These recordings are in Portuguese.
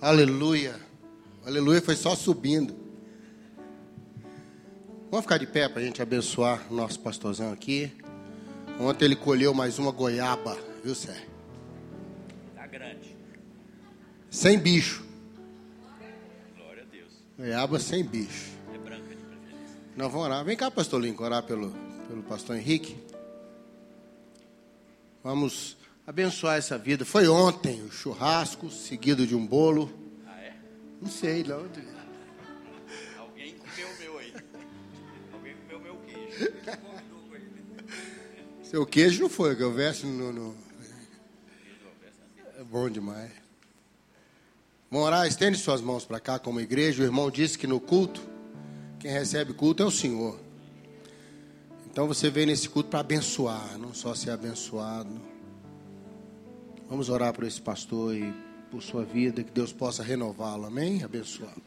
Aleluia. Aleluia foi só subindo. Vamos ficar de pé para a gente abençoar o nosso pastorzão aqui. Ontem ele colheu mais uma goiaba, viu, Sérgio? Tá grande. Sem bicho. Glória a Deus. Goiaba sem bicho. É branca de preferência. Nós vamos orar. Vem cá, pastor Lincoln, orar pelo, pelo pastor Henrique. Vamos abençoar essa vida. Foi ontem o churrasco, seguido de um bolo. Ah, é? Não sei, não. Alguém comeu o meu aí. Alguém comeu o meu queijo. Seu queijo não foi, que eu verso no, no... É bom demais. Orar, estende suas mãos para cá como igreja. O irmão disse que no culto, quem recebe culto é o Senhor. Então você veio nesse culto para abençoar, não só ser abençoado. Vamos orar por esse pastor e por sua vida, que Deus possa renová-lo, amém? Abençoá-lo.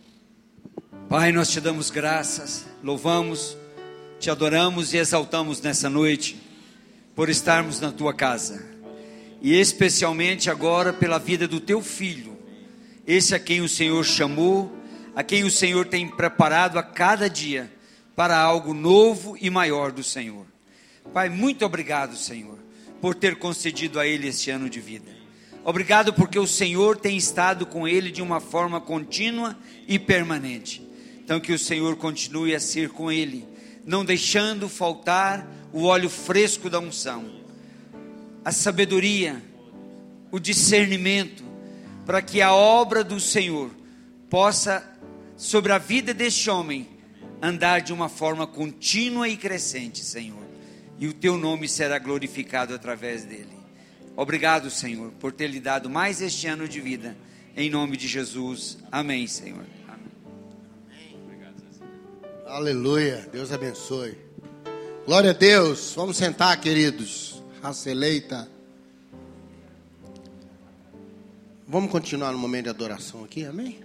Pai, nós te damos graças, louvamos, te adoramos e exaltamos nessa noite por estarmos na tua casa. E especialmente agora pela vida do teu filho, esse a quem o Senhor chamou, a quem o Senhor tem preparado a cada dia para algo novo e maior do Senhor. Pai, muito obrigado, Senhor, por ter concedido a ele este ano de vida. Obrigado porque o Senhor tem estado com ele de uma forma contínua e permanente. Então que o Senhor continue a ser com ele, não deixando faltar o óleo fresco da unção, a sabedoria, o discernimento, para que a obra do Senhor possa, sobre a vida deste homem, andar de uma forma contínua e crescente, Senhor. E o teu nome será glorificado através dele. Obrigado, Senhor, por ter lhe dado mais este ano de vida. Em nome de Jesus. Amém, Senhor. Amém. Aleluia. Deus abençoe. Glória a Deus. Vamos sentar, queridos. Raça eleita. Vamos continuar no momento de adoração aqui, amém?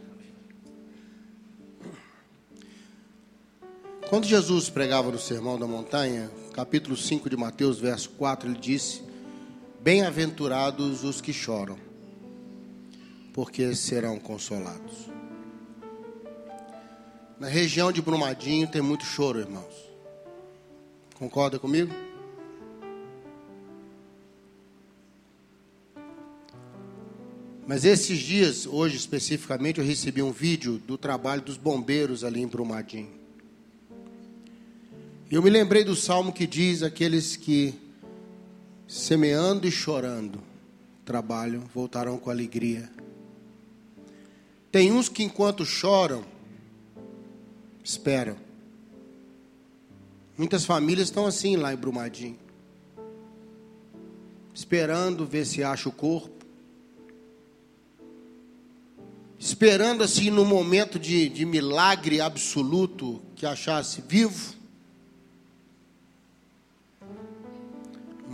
Quando Jesus pregava no Sermão da Montanha, capítulo 5 de Mateus, verso 4, ele disse: Bem-aventurados os que choram, porque serão consolados. Na região de Brumadinho tem muito choro, irmãos. Concorda comigo? Mas esses dias, hoje especificamente, eu recebi um vídeo do trabalho dos bombeiros ali em Brumadinho. Eu me lembrei do salmo que diz: aqueles que semeando e chorando trabalham, voltarão com alegria. Tem uns que enquanto choram, esperam. Muitas famílias estão assim lá em Brumadinho. Esperando ver se acha o corpo. Esperando assim no momento de, de milagre absoluto que achasse vivo.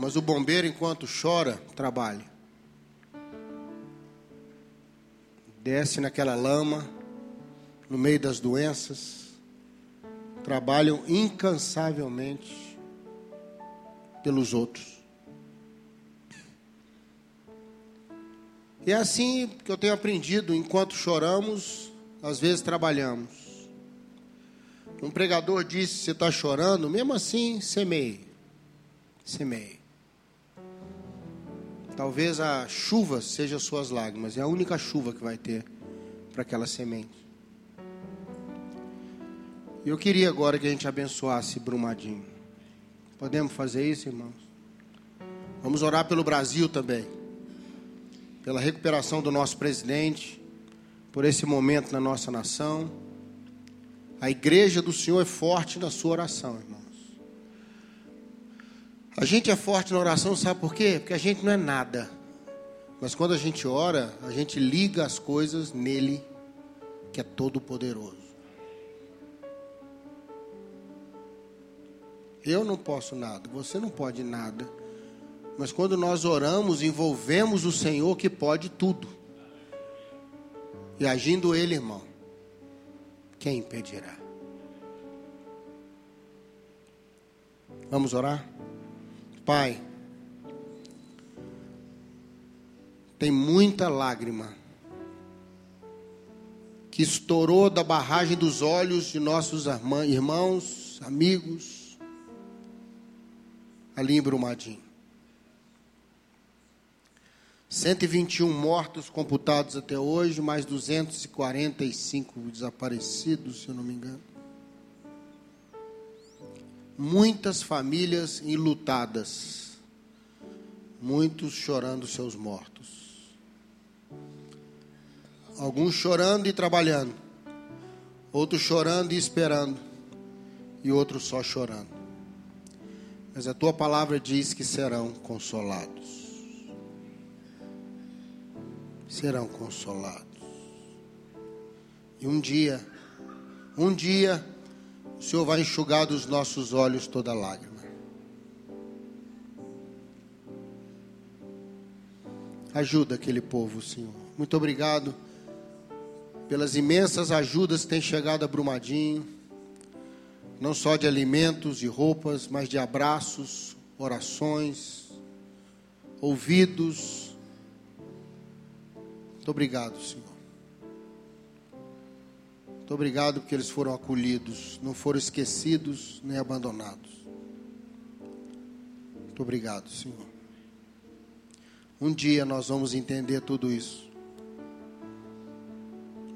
Mas o bombeiro, enquanto chora, trabalha. Desce naquela lama, no meio das doenças. Trabalham incansavelmente pelos outros. E é assim que eu tenho aprendido: enquanto choramos, às vezes trabalhamos. Um pregador disse: Você está chorando? Mesmo assim, semeie. Semeie. Talvez a chuva seja suas lágrimas, é a única chuva que vai ter para aquela semente. E eu queria agora que a gente abençoasse Brumadinho. Podemos fazer isso, irmãos? Vamos orar pelo Brasil também, pela recuperação do nosso presidente, por esse momento na nossa nação. A igreja do Senhor é forte na sua oração, irmãos. A gente é forte na oração, sabe por quê? Porque a gente não é nada. Mas quando a gente ora, a gente liga as coisas nele, que é todo poderoso. Eu não posso nada, você não pode nada. Mas quando nós oramos, envolvemos o Senhor que pode tudo. E agindo Ele, irmão, quem impedirá? Vamos orar? Pai, tem muita lágrima que estourou da barragem dos olhos de nossos irmãos, amigos, ali em Brumadinho. 121 mortos computados até hoje, mais 245 desaparecidos, se eu não me engano. Muitas famílias enlutadas, muitos chorando seus mortos. Alguns chorando e trabalhando, outros chorando e esperando, e outros só chorando. Mas a tua palavra diz que serão consolados serão consolados. E um dia, um dia, o Senhor vai enxugar dos nossos olhos toda lágrima. Ajuda aquele povo, Senhor. Muito obrigado pelas imensas ajudas que têm chegado a Brumadinho, não só de alimentos e roupas, mas de abraços, orações, ouvidos, muito obrigado, Senhor. Muito obrigado porque eles foram acolhidos, não foram esquecidos nem abandonados. Muito obrigado, Senhor. Um dia nós vamos entender tudo isso.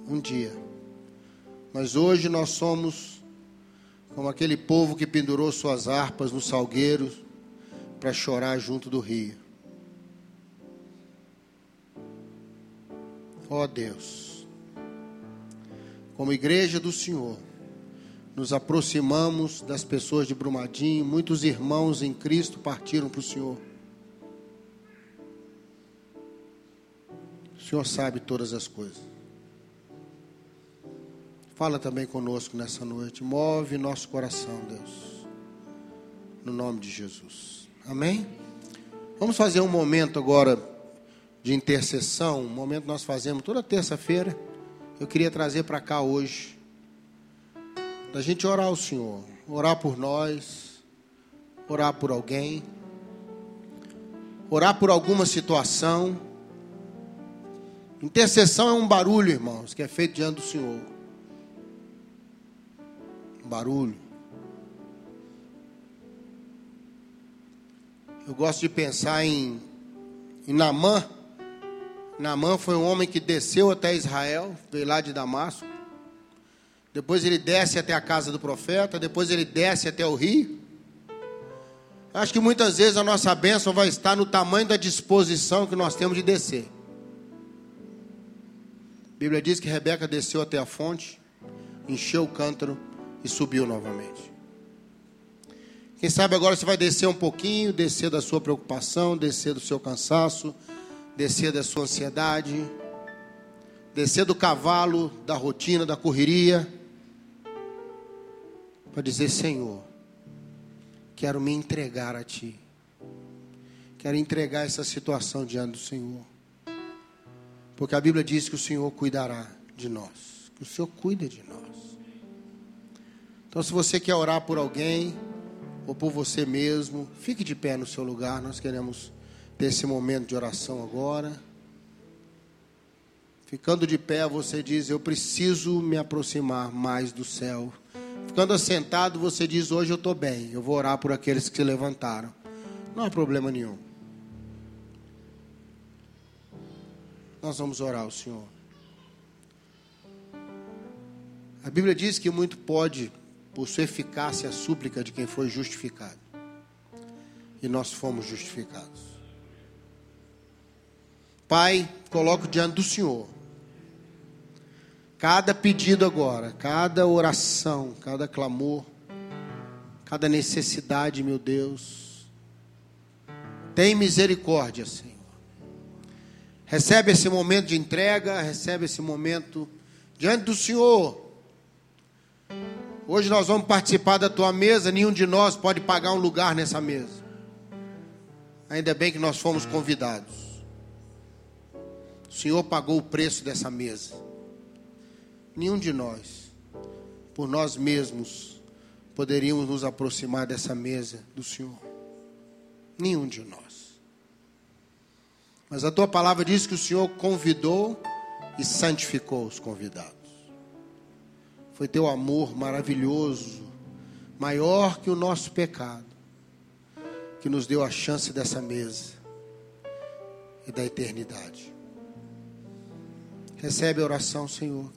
Um dia. Mas hoje nós somos como aquele povo que pendurou suas harpas no salgueiro para chorar junto do rio. Ó oh Deus, como igreja do Senhor, nos aproximamos das pessoas de Brumadinho, muitos irmãos em Cristo partiram para o Senhor. O Senhor sabe todas as coisas. Fala também conosco nessa noite. Move nosso coração, Deus. No nome de Jesus. Amém? Vamos fazer um momento agora de intercessão, um momento que nós fazemos toda terça-feira, eu queria trazer para cá hoje, da gente orar ao Senhor, orar por nós, orar por alguém, orar por alguma situação. Intercessão é um barulho, irmãos, que é feito diante do Senhor. Um barulho. Eu gosto de pensar em, em Namã, Naamã foi um homem que desceu até Israel, veio lá de Damasco. Depois ele desce até a casa do profeta, depois ele desce até o rio. Acho que muitas vezes a nossa bênção vai estar no tamanho da disposição que nós temos de descer. A Bíblia diz que Rebeca desceu até a fonte, encheu o cântaro e subiu novamente. Quem sabe agora você vai descer um pouquinho, descer da sua preocupação, descer do seu cansaço, descer da sua ansiedade, descer do cavalo, da rotina, da correria, para dizer: Senhor, quero me entregar a Ti, quero entregar essa situação diante do Senhor, porque a Bíblia diz que o Senhor cuidará de nós, que o Senhor cuida de nós. Então, se você quer orar por alguém, ou por você mesmo, fique de pé no seu lugar, nós queremos desse momento de oração agora. Ficando de pé, você diz: Eu preciso me aproximar mais do céu. Ficando assentado, você diz: Hoje eu estou bem. Eu vou orar por aqueles que se levantaram. Não há problema nenhum. Nós vamos orar ao Senhor. A Bíblia diz que muito pode, por sua eficácia, a súplica de quem foi justificado. E nós fomos justificados. Pai, coloco diante do Senhor. Cada pedido agora, cada oração, cada clamor, cada necessidade, meu Deus. Tem misericórdia, Senhor. Recebe esse momento de entrega, recebe esse momento diante do Senhor. Hoje nós vamos participar da tua mesa, nenhum de nós pode pagar um lugar nessa mesa. Ainda bem que nós fomos convidados. Senhor pagou o preço dessa mesa. Nenhum de nós, por nós mesmos, poderíamos nos aproximar dessa mesa do Senhor. Nenhum de nós. Mas a tua palavra diz que o Senhor convidou e santificou os convidados. Foi teu amor maravilhoso, maior que o nosso pecado, que nos deu a chance dessa mesa e da eternidade. Recebe a oração, Senhor.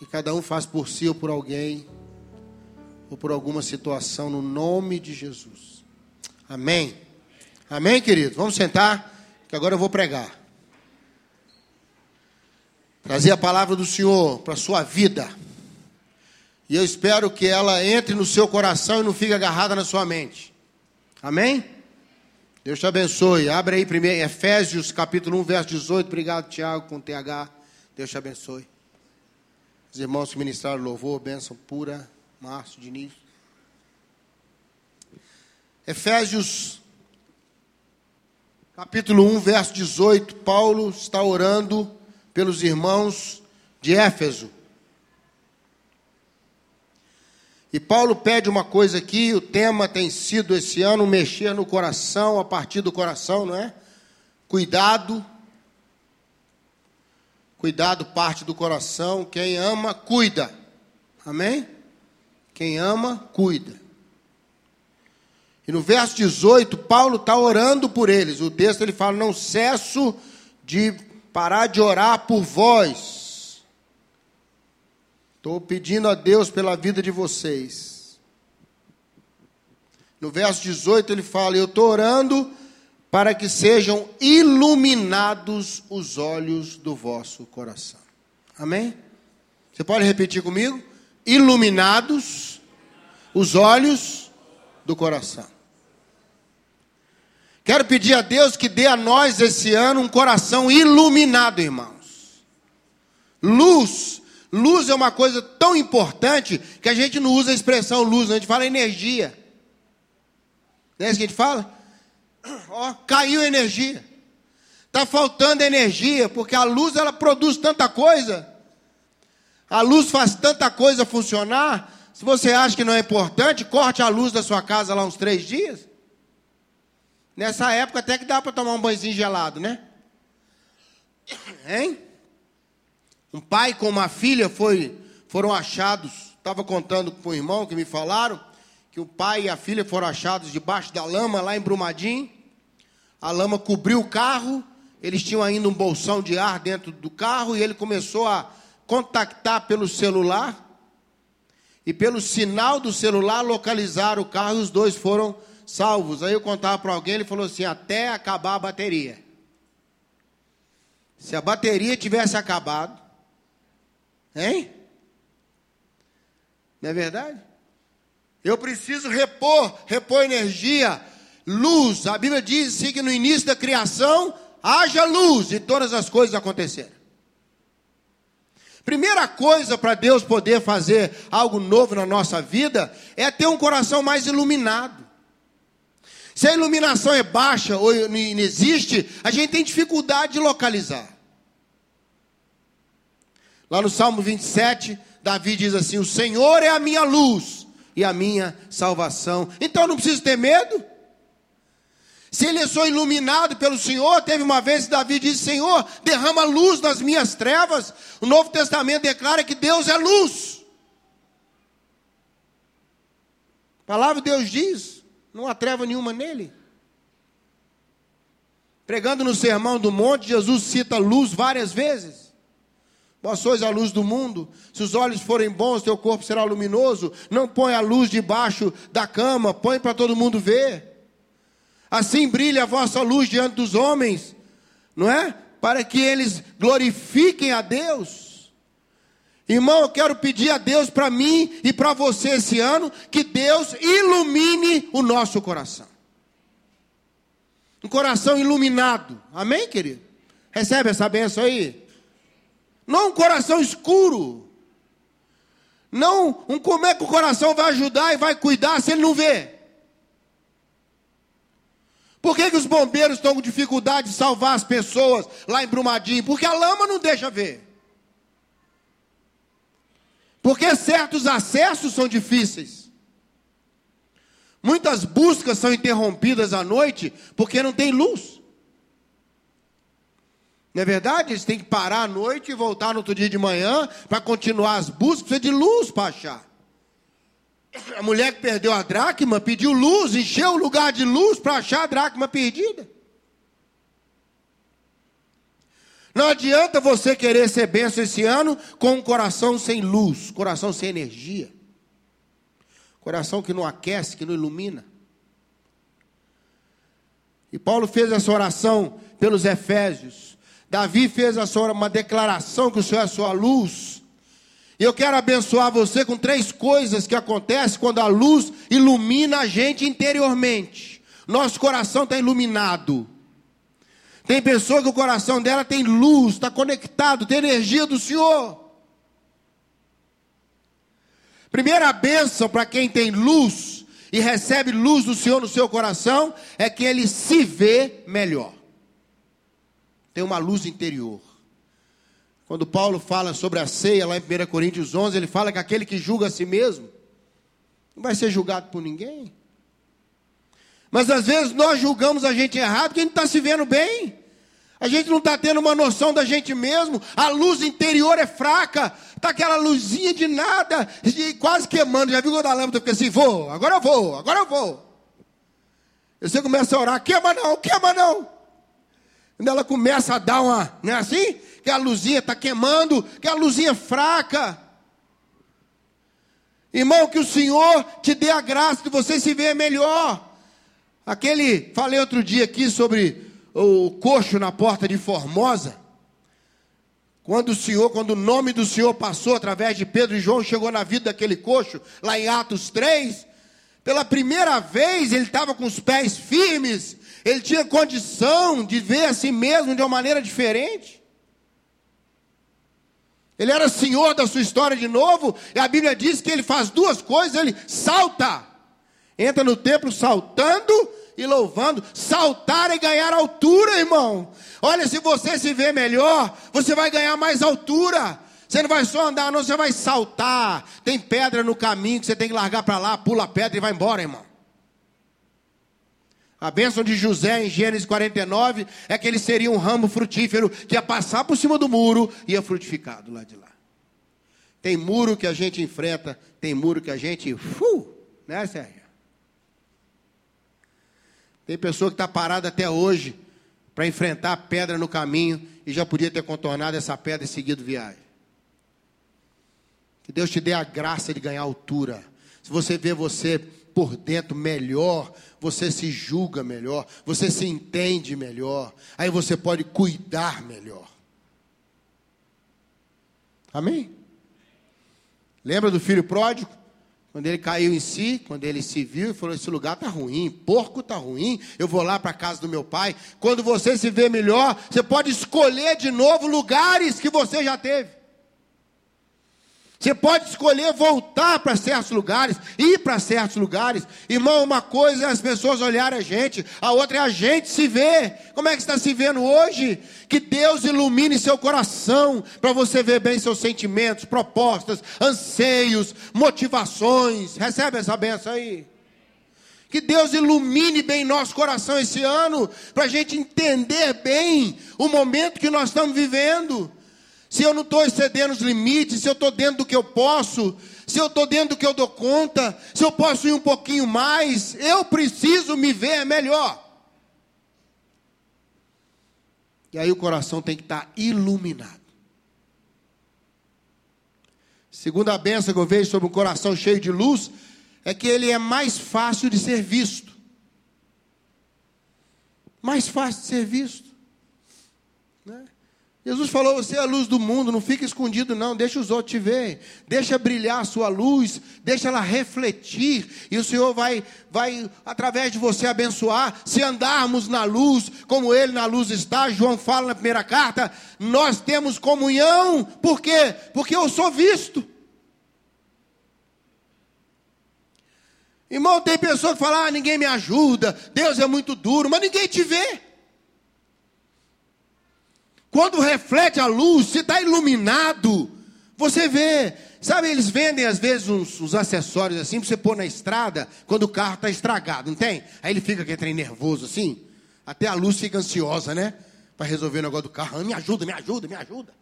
E cada um faz por si ou por alguém, ou por alguma situação, no nome de Jesus. Amém. Amém, querido? Vamos sentar, que agora eu vou pregar. Trazer a palavra do Senhor para a sua vida. E eu espero que ela entre no seu coração e não fique agarrada na sua mente. Amém? Deus te abençoe. Abre aí primeiro Efésios capítulo 1, verso 18. Obrigado, Tiago, com TH. Deus te abençoe. Os irmãos que ministraram louvor, bênção pura. Márcio, Diniz. Efésios capítulo 1, verso 18. Paulo está orando pelos irmãos de Éfeso. E Paulo pede uma coisa aqui, o tema tem sido esse ano mexer no coração, a partir do coração, não é? Cuidado. Cuidado parte do coração. Quem ama, cuida. Amém? Quem ama, cuida. E no verso 18, Paulo está orando por eles. O texto ele fala: Não cesso de parar de orar por vós. Estou pedindo a Deus pela vida de vocês. No verso 18 ele fala: Eu estou orando para que sejam iluminados os olhos do vosso coração. Amém? Você pode repetir comigo? Iluminados os olhos do coração. Quero pedir a Deus que dê a nós esse ano um coração iluminado, irmãos. Luz. Luz é uma coisa tão importante que a gente não usa a expressão luz, a gente fala energia. Não é isso que a gente fala? Ó, caiu energia. Está faltando energia, porque a luz ela produz tanta coisa. A luz faz tanta coisa funcionar. Se você acha que não é importante, corte a luz da sua casa lá uns três dias. Nessa época até que dá para tomar um banhozinho gelado, né? Hein? Um pai com uma filha foi, foram achados. Estava contando com o irmão que me falaram que o pai e a filha foram achados debaixo da lama lá em Brumadinho. A lama cobriu o carro. Eles tinham ainda um bolsão de ar dentro do carro e ele começou a contactar pelo celular. E pelo sinal do celular localizar o carro e os dois foram salvos. Aí eu contava para alguém, ele falou assim: até acabar a bateria. Se a bateria tivesse acabado, hein? Não é verdade? Eu preciso repor, repor energia, luz. A Bíblia diz assim, que no início da criação haja luz e todas as coisas aconteceram. Primeira coisa para Deus poder fazer algo novo na nossa vida é ter um coração mais iluminado. Se a iluminação é baixa ou não existe, a gente tem dificuldade de localizar. Lá no Salmo 27, Davi diz assim: O Senhor é a minha luz e a minha salvação. Então eu não preciso ter medo. Se ele é só iluminado pelo Senhor, teve uma vez que Davi disse: Senhor, derrama luz nas minhas trevas. O Novo Testamento declara que Deus é luz. A palavra de Deus diz. Não há treva nenhuma nele. Pregando no Sermão do Monte, Jesus cita luz várias vezes. Vós sois a luz do mundo. Se os olhos forem bons, teu corpo será luminoso. Não põe a luz debaixo da cama, põe para todo mundo ver. Assim brilha a vossa luz diante dos homens, não é? Para que eles glorifiquem a Deus. Irmão, eu quero pedir a Deus para mim e para você esse ano que Deus ilumine o nosso coração. Um coração iluminado. Amém, querido? Recebe essa benção aí? Não um coração escuro. Não, um como é que o coração vai ajudar e vai cuidar se ele não vê? Por que, que os bombeiros estão com dificuldade de salvar as pessoas lá em Brumadinho? Porque a lama não deixa ver. Porque certos acessos são difíceis. Muitas buscas são interrompidas à noite porque não tem luz. Não é verdade? Eles têm que parar à noite e voltar no outro dia de manhã para continuar as buscas, precisa de luz para achar. A mulher que perdeu a dracma pediu luz, encheu o lugar de luz para achar a dracma perdida. Não adianta você querer ser benção esse ano com um coração sem luz, coração sem energia, coração que não aquece, que não ilumina. E Paulo fez essa oração pelos Efésios. Davi fez a sua, uma declaração que o Senhor é a sua luz. E eu quero abençoar você com três coisas que acontecem quando a luz ilumina a gente interiormente. Nosso coração está iluminado. Tem pessoa que o coração dela tem luz, está conectado, tem energia do Senhor. Primeira bênção para quem tem luz e recebe luz do Senhor no seu coração é que ele se vê melhor. Tem uma luz interior. Quando Paulo fala sobre a ceia, lá em 1 Coríntios 11, ele fala que aquele que julga a si mesmo não vai ser julgado por ninguém. Mas às vezes nós julgamos a gente errado porque a gente está se vendo bem. A gente não está tendo uma noção da gente mesmo. A luz interior é fraca. Está aquela luzinha de nada, quase queimando. Já viu quando a lâmpada fica assim? Vou, agora eu vou, agora eu vou. E você começa a orar, queima não, queima não. Quando ela começa a dar uma, não é assim? Que a luzinha está queimando, que a luzinha fraca. Irmão, que o Senhor te dê a graça de você se ver melhor. Aquele, falei outro dia aqui sobre o coxo na porta de Formosa. Quando o Senhor, quando o nome do Senhor passou através de Pedro e João, chegou na vida daquele coxo, lá em Atos 3, pela primeira vez ele estava com os pés firmes, ele tinha condição de ver a si mesmo de uma maneira diferente. Ele era senhor da sua história de novo, e a Bíblia diz que ele faz duas coisas: ele salta, entra no templo saltando e louvando. Saltar e ganhar altura, irmão. Olha, se você se vê melhor, você vai ganhar mais altura. Você não vai só andar, não, você vai saltar. Tem pedra no caminho que você tem que largar para lá, pula a pedra e vai embora, irmão. A bênção de José em Gênesis 49 é que ele seria um ramo frutífero que ia passar por cima do muro e ia frutificar do lado de lá. Tem muro que a gente enfrenta, tem muro que a gente. Uh, né, Sérgio? Tem pessoa que está parada até hoje para enfrentar a pedra no caminho e já podia ter contornado essa pedra e seguido viagem. Que Deus te dê a graça de ganhar altura. Se você vê você por dentro melhor, você se julga melhor, você se entende melhor, aí você pode cuidar melhor. Amém? Lembra do filho pródigo? Quando ele caiu em si, quando ele se viu e falou: Esse lugar está ruim, porco está ruim, eu vou lá para a casa do meu pai. Quando você se vê melhor, você pode escolher de novo lugares que você já teve. Você pode escolher voltar para certos lugares, ir para certos lugares. Irmão, uma coisa é as pessoas olharem a gente, a outra é a gente se ver. Como é que está se vendo hoje? Que Deus ilumine seu coração para você ver bem seus sentimentos, propostas, anseios, motivações. Recebe essa benção aí. Que Deus ilumine bem nosso coração esse ano, para a gente entender bem o momento que nós estamos vivendo se eu não estou excedendo os limites, se eu estou dentro do que eu posso, se eu estou dentro do que eu dou conta, se eu posso ir um pouquinho mais, eu preciso me ver melhor. E aí o coração tem que estar iluminado. Segunda benção que eu vejo sobre um coração cheio de luz é que ele é mais fácil de ser visto. Mais fácil de ser visto. Né? Jesus falou: você é a luz do mundo, não fica escondido, não, deixa os outros te ver, deixa brilhar a sua luz, deixa ela refletir, e o Senhor vai, vai através de você abençoar. Se andarmos na luz, como Ele na luz está, João fala na primeira carta, nós temos comunhão, por quê? Porque eu sou visto. Irmão, tem pessoa que fala: ah, ninguém me ajuda, Deus é muito duro, mas ninguém te vê. Quando reflete a luz, se está iluminado, você vê. Sabe, eles vendem às vezes uns, uns acessórios assim para você pôr na estrada quando o carro está estragado, não tem? Aí ele fica aquele trem nervoso assim, até a luz fica ansiosa, né? para resolver o negócio do carro. Ah, me ajuda, me ajuda, me ajuda.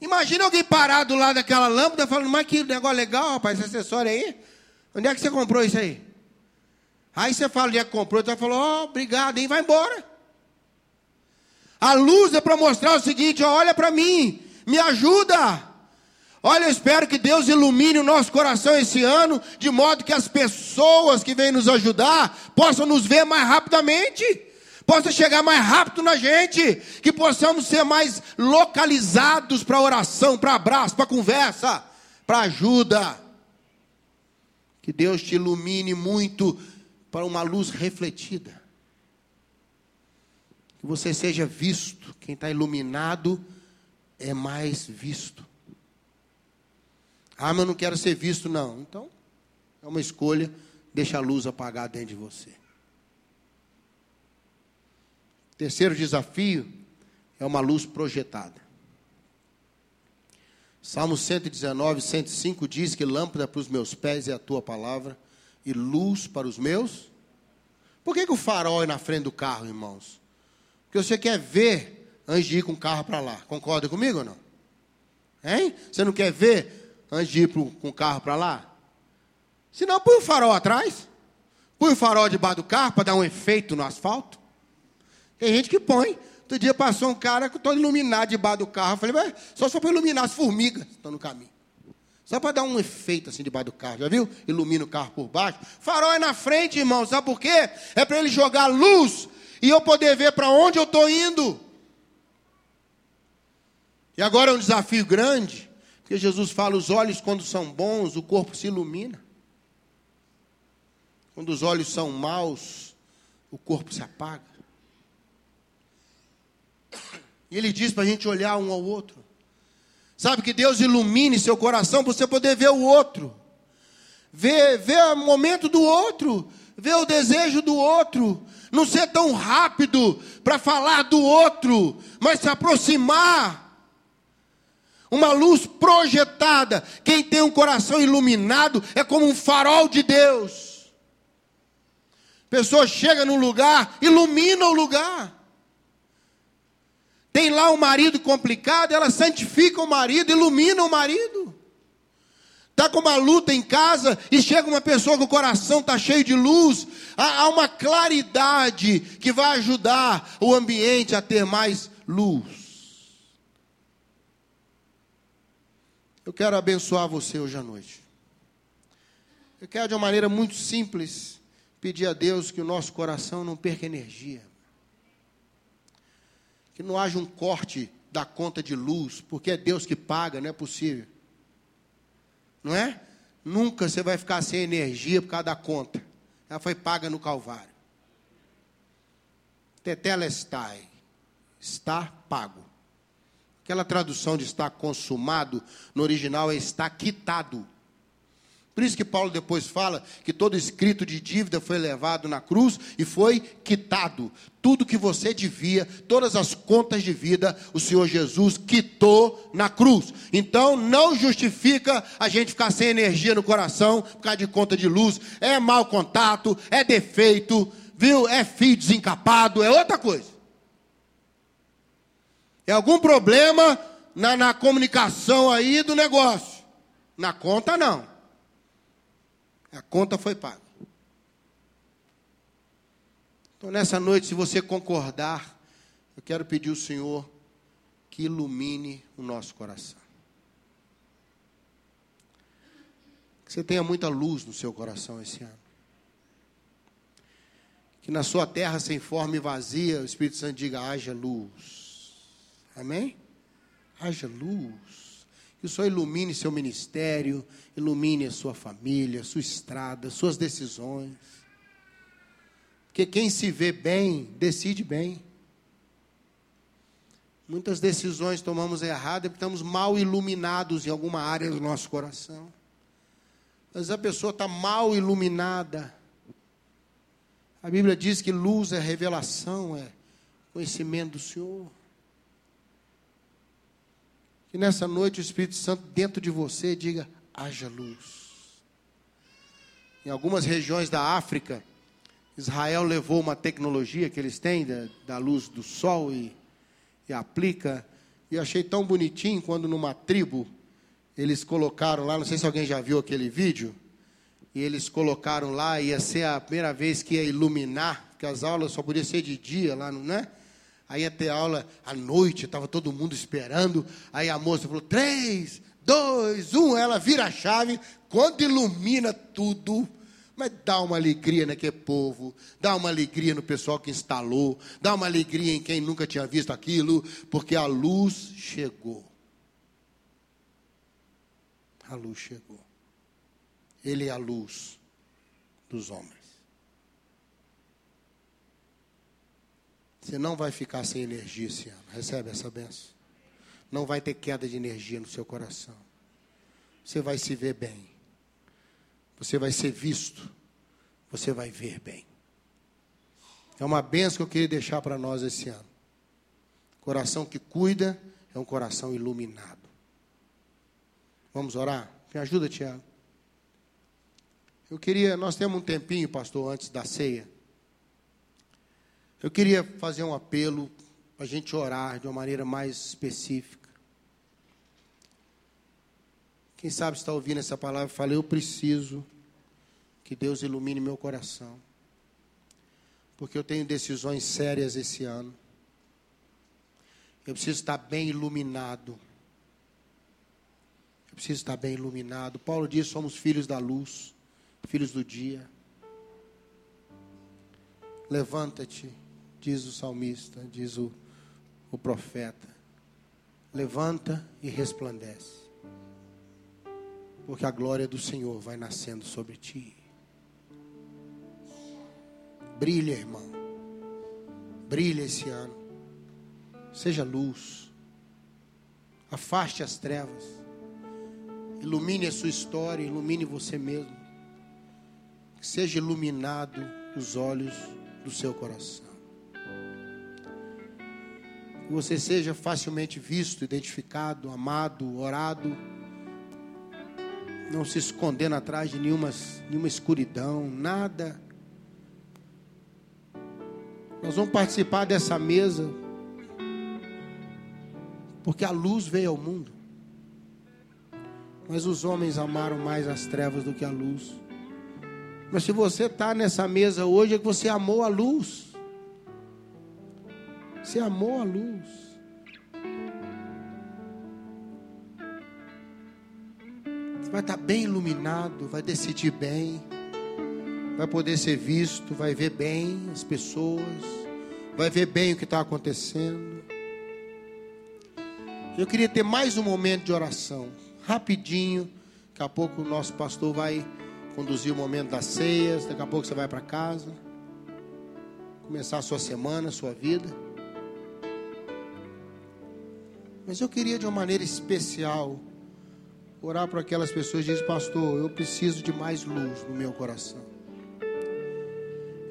Imagina alguém parado lá daquela lâmpada falando, mas que negócio legal, rapaz, esse acessório aí. Onde é que você comprou isso aí? Aí você fala onde é que comprou, então falou, oh, obrigado, e vai embora. A luz é para mostrar o seguinte: ó, olha para mim, me ajuda. Olha, eu espero que Deus ilumine o nosso coração esse ano, de modo que as pessoas que vêm nos ajudar possam nos ver mais rapidamente, possam chegar mais rápido na gente, que possamos ser mais localizados para oração, para abraço, para conversa, para ajuda. Que Deus te ilumine muito para uma luz refletida. Que você seja visto. Quem está iluminado é mais visto. Ah, mas eu não quero ser visto, não. Então, é uma escolha. Deixa a luz apagar dentro de você. Terceiro desafio é uma luz projetada. Salmo 119, 105 diz que lâmpada para os meus pés é a tua palavra e luz para os meus. Por que, que o farol é na frente do carro, irmãos? Porque você quer ver antes de ir com o carro para lá. Concorda comigo ou não? Hein? Você não quer ver antes de ir pro, com o carro para lá? Se não, põe o farol atrás. Põe o farol debaixo do carro para dar um efeito no asfalto. Tem gente que põe. Outro dia passou um cara que todo iluminado debaixo do carro. Eu falei, mas só só para iluminar as formigas que estão no caminho. Só para dar um efeito assim debaixo do carro. Já viu? Ilumina o carro por baixo. Farol é na frente, irmão. Sabe por quê? É para ele jogar luz e eu poder ver para onde eu estou indo. E agora é um desafio grande, porque Jesus fala: os olhos, quando são bons, o corpo se ilumina. Quando os olhos são maus, o corpo se apaga. E ele diz para a gente olhar um ao outro. Sabe que Deus ilumine seu coração para você poder ver o outro. Ver, ver o momento do outro. Ver o desejo do outro não ser tão rápido para falar do outro, mas se aproximar. Uma luz projetada. Quem tem um coração iluminado é como um farol de Deus. Pessoa chega num lugar, ilumina o lugar. Tem lá um marido complicado, ela santifica o marido, ilumina o marido está com uma luta em casa e chega uma pessoa que o coração está cheio de luz, há, uma claridade que vai ajudar o ambiente a ter mais luz. Eu quero abençoar você hoje à noite. Eu quero de uma maneira muito simples pedir a Deus que o nosso coração não perca energia. Que não haja um corte da conta de luz, porque é Deus que paga, não é possível não é? Nunca você vai ficar sem energia por causa da conta. Ela foi paga no Calvário. Tetelestai, está pago. Aquela tradução de está consumado, no original é está quitado. Por isso que Paulo depois fala que todo escrito de dívida foi levado na cruz e foi quitado. Tudo que você devia, todas as contas de vida, o Senhor Jesus quitou na cruz. Então não justifica a gente ficar sem energia no coração por causa de conta de luz. É mau contato, é defeito, viu? É fio desencapado, é outra coisa. É algum problema na, na comunicação aí do negócio. Na conta não. A conta foi paga. Então, nessa noite, se você concordar, eu quero pedir ao Senhor que ilumine o nosso coração. Que você tenha muita luz no seu coração esse ano. Que na sua terra sem forma e vazia, o Espírito Santo diga: haja luz. Amém? Haja luz. Que o Senhor ilumine seu ministério, ilumine a sua família, sua estrada, suas decisões. Porque quem se vê bem, decide bem. Muitas decisões tomamos erradas porque estamos mal iluminados em alguma área do nosso coração. Mas a pessoa está mal iluminada. A Bíblia diz que luz é revelação, é conhecimento do Senhor. Que nessa noite o Espírito Santo dentro de você diga: haja luz. Em algumas regiões da África Israel levou uma tecnologia que eles têm da, da luz do sol e, e aplica. E achei tão bonitinho quando numa tribo eles colocaram lá, não sei se alguém já viu aquele vídeo, e eles colocaram lá, ia ser a primeira vez que ia iluminar, porque as aulas só podiam ser de dia lá, não é? Aí ia ter aula à noite, estava todo mundo esperando. Aí a moça falou: três, dois, um. Ela vira a chave, quando ilumina tudo, mas dá uma alegria naquele povo, dá uma alegria no pessoal que instalou, dá uma alegria em quem nunca tinha visto aquilo, porque a luz chegou. A luz chegou. Ele é a luz dos homens. Você não vai ficar sem energia esse ano. Recebe essa benção. Não vai ter queda de energia no seu coração. Você vai se ver bem. Você vai ser visto. Você vai ver bem. É uma benção que eu queria deixar para nós esse ano. Coração que cuida é um coração iluminado. Vamos orar? Me ajuda, Tiago. Eu queria, nós temos um tempinho, pastor, antes da ceia. Eu queria fazer um apelo para a gente orar de uma maneira mais específica. Quem sabe está ouvindo essa palavra, falei, eu preciso que Deus ilumine meu coração. Porque eu tenho decisões sérias esse ano. Eu preciso estar bem iluminado. Eu preciso estar bem iluminado. Paulo diz: somos filhos da luz, filhos do dia. Levanta-te diz o salmista, diz o, o profeta. Levanta e resplandece, porque a glória do Senhor vai nascendo sobre ti. Brilha, irmão, brilha esse ano, seja luz, afaste as trevas, ilumine a sua história, ilumine você mesmo, que seja iluminado os olhos do seu coração que você seja facilmente visto, identificado, amado, orado. Não se escondendo atrás de nenhuma, nenhuma escuridão, nada. Nós vamos participar dessa mesa, porque a luz veio ao mundo. Mas os homens amaram mais as trevas do que a luz. Mas se você está nessa mesa hoje, é que você amou a luz. Você amou a luz. Você vai estar bem iluminado, vai decidir bem, vai poder ser visto, vai ver bem as pessoas, vai ver bem o que está acontecendo. Eu queria ter mais um momento de oração, rapidinho. Daqui a pouco o nosso pastor vai conduzir o momento das ceias. Daqui a pouco você vai para casa, começar a sua semana, a sua vida. Mas eu queria de uma maneira especial orar para aquelas pessoas que dizem, pastor, eu preciso de mais luz no meu coração.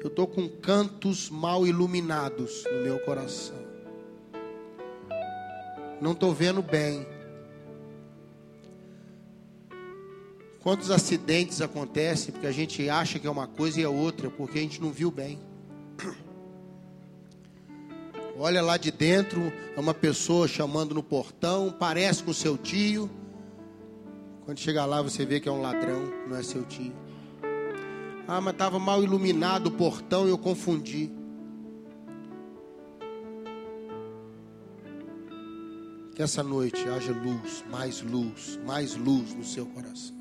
Eu estou com cantos mal iluminados no meu coração. Não estou vendo bem. Quantos acidentes acontecem porque a gente acha que é uma coisa e é outra, porque a gente não viu bem. Olha lá de dentro, é uma pessoa chamando no portão, parece com seu tio. Quando chegar lá, você vê que é um ladrão, não é seu tio. Ah, mas estava mal iluminado o portão e eu confundi. Que essa noite haja luz, mais luz, mais luz no seu coração.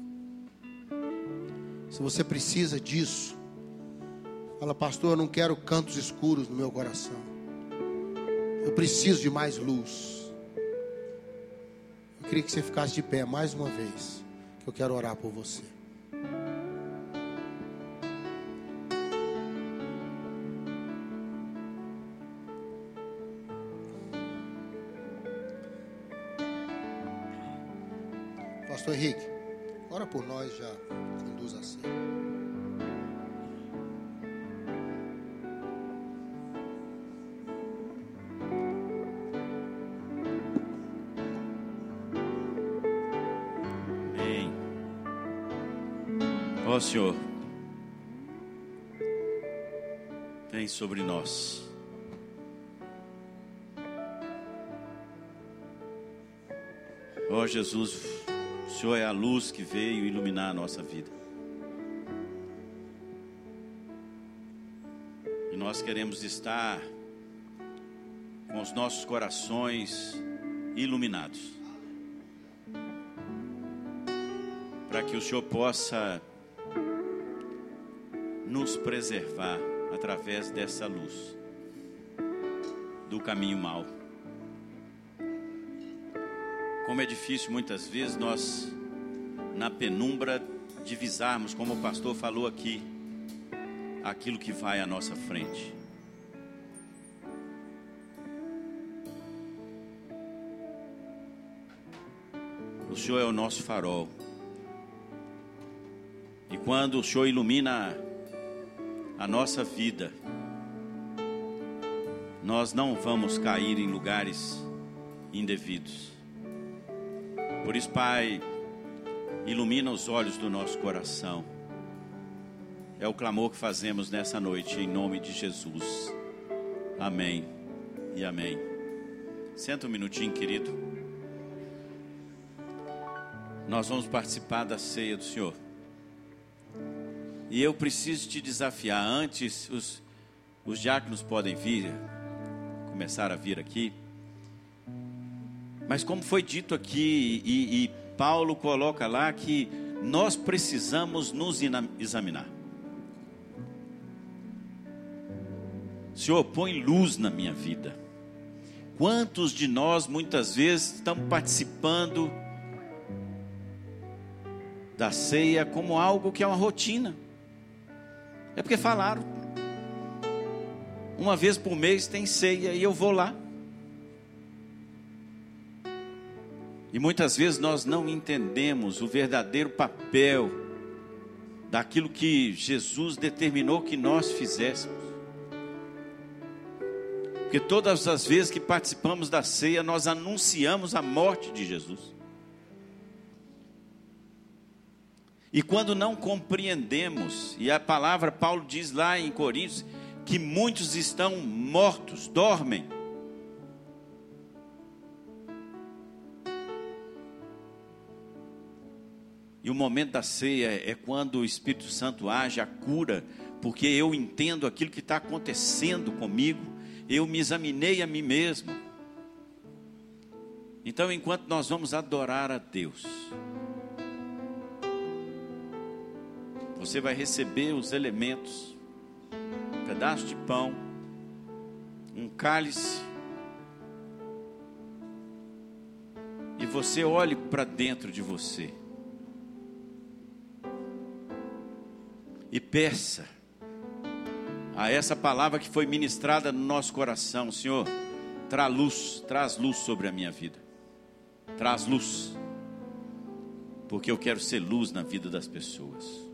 Se você precisa disso, fala, pastor, eu não quero cantos escuros no meu coração. Eu preciso de mais luz. Eu queria que você ficasse de pé mais uma vez. Que eu quero orar por você. Pastor Henrique, ora por nós já conduz a cena. Senhor. vem sobre nós. Ó Jesus, o Senhor é a luz que veio iluminar a nossa vida. E nós queremos estar com os nossos corações iluminados. Para que o Senhor possa nos preservar através dessa luz do caminho mau. Como é difícil muitas vezes nós, na penumbra, divisarmos, como o pastor falou aqui, aquilo que vai à nossa frente. O Senhor é o nosso farol. E quando o Senhor ilumina a nossa vida, nós não vamos cair em lugares indevidos. Por isso, Pai, ilumina os olhos do nosso coração. É o clamor que fazemos nessa noite, em nome de Jesus. Amém e amém. Senta um minutinho, querido. Nós vamos participar da ceia do Senhor. E eu preciso te desafiar. Antes, os, os diáconos podem vir, começar a vir aqui. Mas como foi dito aqui, e, e Paulo coloca lá que nós precisamos nos examinar. Senhor, põe luz na minha vida. Quantos de nós muitas vezes estamos participando da ceia como algo que é uma rotina? É porque falaram. Uma vez por mês tem ceia e eu vou lá. E muitas vezes nós não entendemos o verdadeiro papel daquilo que Jesus determinou que nós fizéssemos. Porque todas as vezes que participamos da ceia, nós anunciamos a morte de Jesus. E quando não compreendemos, e a palavra Paulo diz lá em Coríntios, que muitos estão mortos, dormem, E o momento da ceia é quando o Espírito Santo age, a cura, porque eu entendo aquilo que está acontecendo comigo, eu me examinei a mim mesmo. Então, enquanto nós vamos adorar a Deus, você vai receber os elementos: um pedaço de pão, um cálice, e você olhe para dentro de você. e peça a essa palavra que foi ministrada no nosso coração, Senhor, traz luz, traz luz sobre a minha vida. Traz luz. Porque eu quero ser luz na vida das pessoas.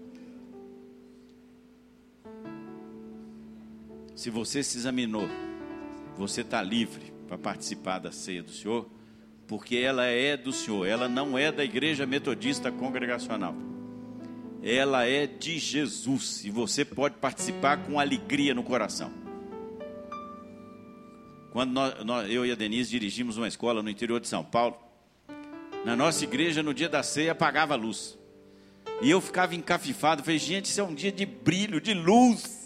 Se você se examinou, você está livre para participar da ceia do Senhor, porque ela é do Senhor, ela não é da igreja metodista congregacional ela é de Jesus e você pode participar com alegria no coração. Quando nós, nós, eu e a Denise dirigimos uma escola no interior de São Paulo, na nossa igreja, no dia da ceia, apagava a luz. E eu ficava encafifado, falei, gente, isso é um dia de brilho, de luz.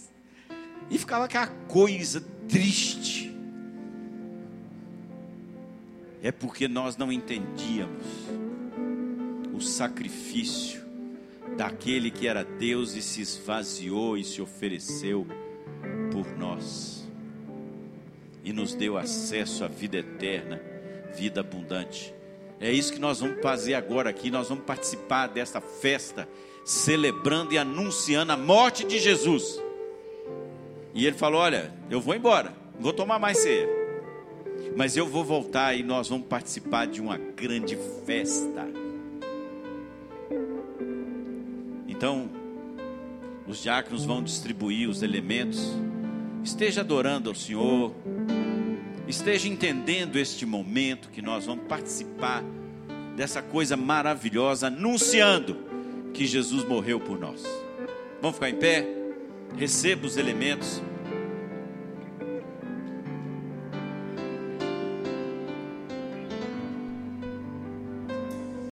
E ficava aquela coisa triste. É porque nós não entendíamos o sacrifício daquele que era Deus e se esvaziou e se ofereceu por nós e nos deu acesso à vida eterna, vida abundante. É isso que nós vamos fazer agora aqui. Nós vamos participar desta festa, celebrando e anunciando a morte de Jesus. E ele falou: Olha, eu vou embora, não vou tomar mais ceia, mas eu vou voltar e nós vamos participar de uma grande festa. Então, os diáconos vão distribuir os elementos. Esteja adorando ao Senhor. Esteja entendendo este momento que nós vamos participar dessa coisa maravilhosa, anunciando que Jesus morreu por nós. Vamos ficar em pé? Receba os elementos.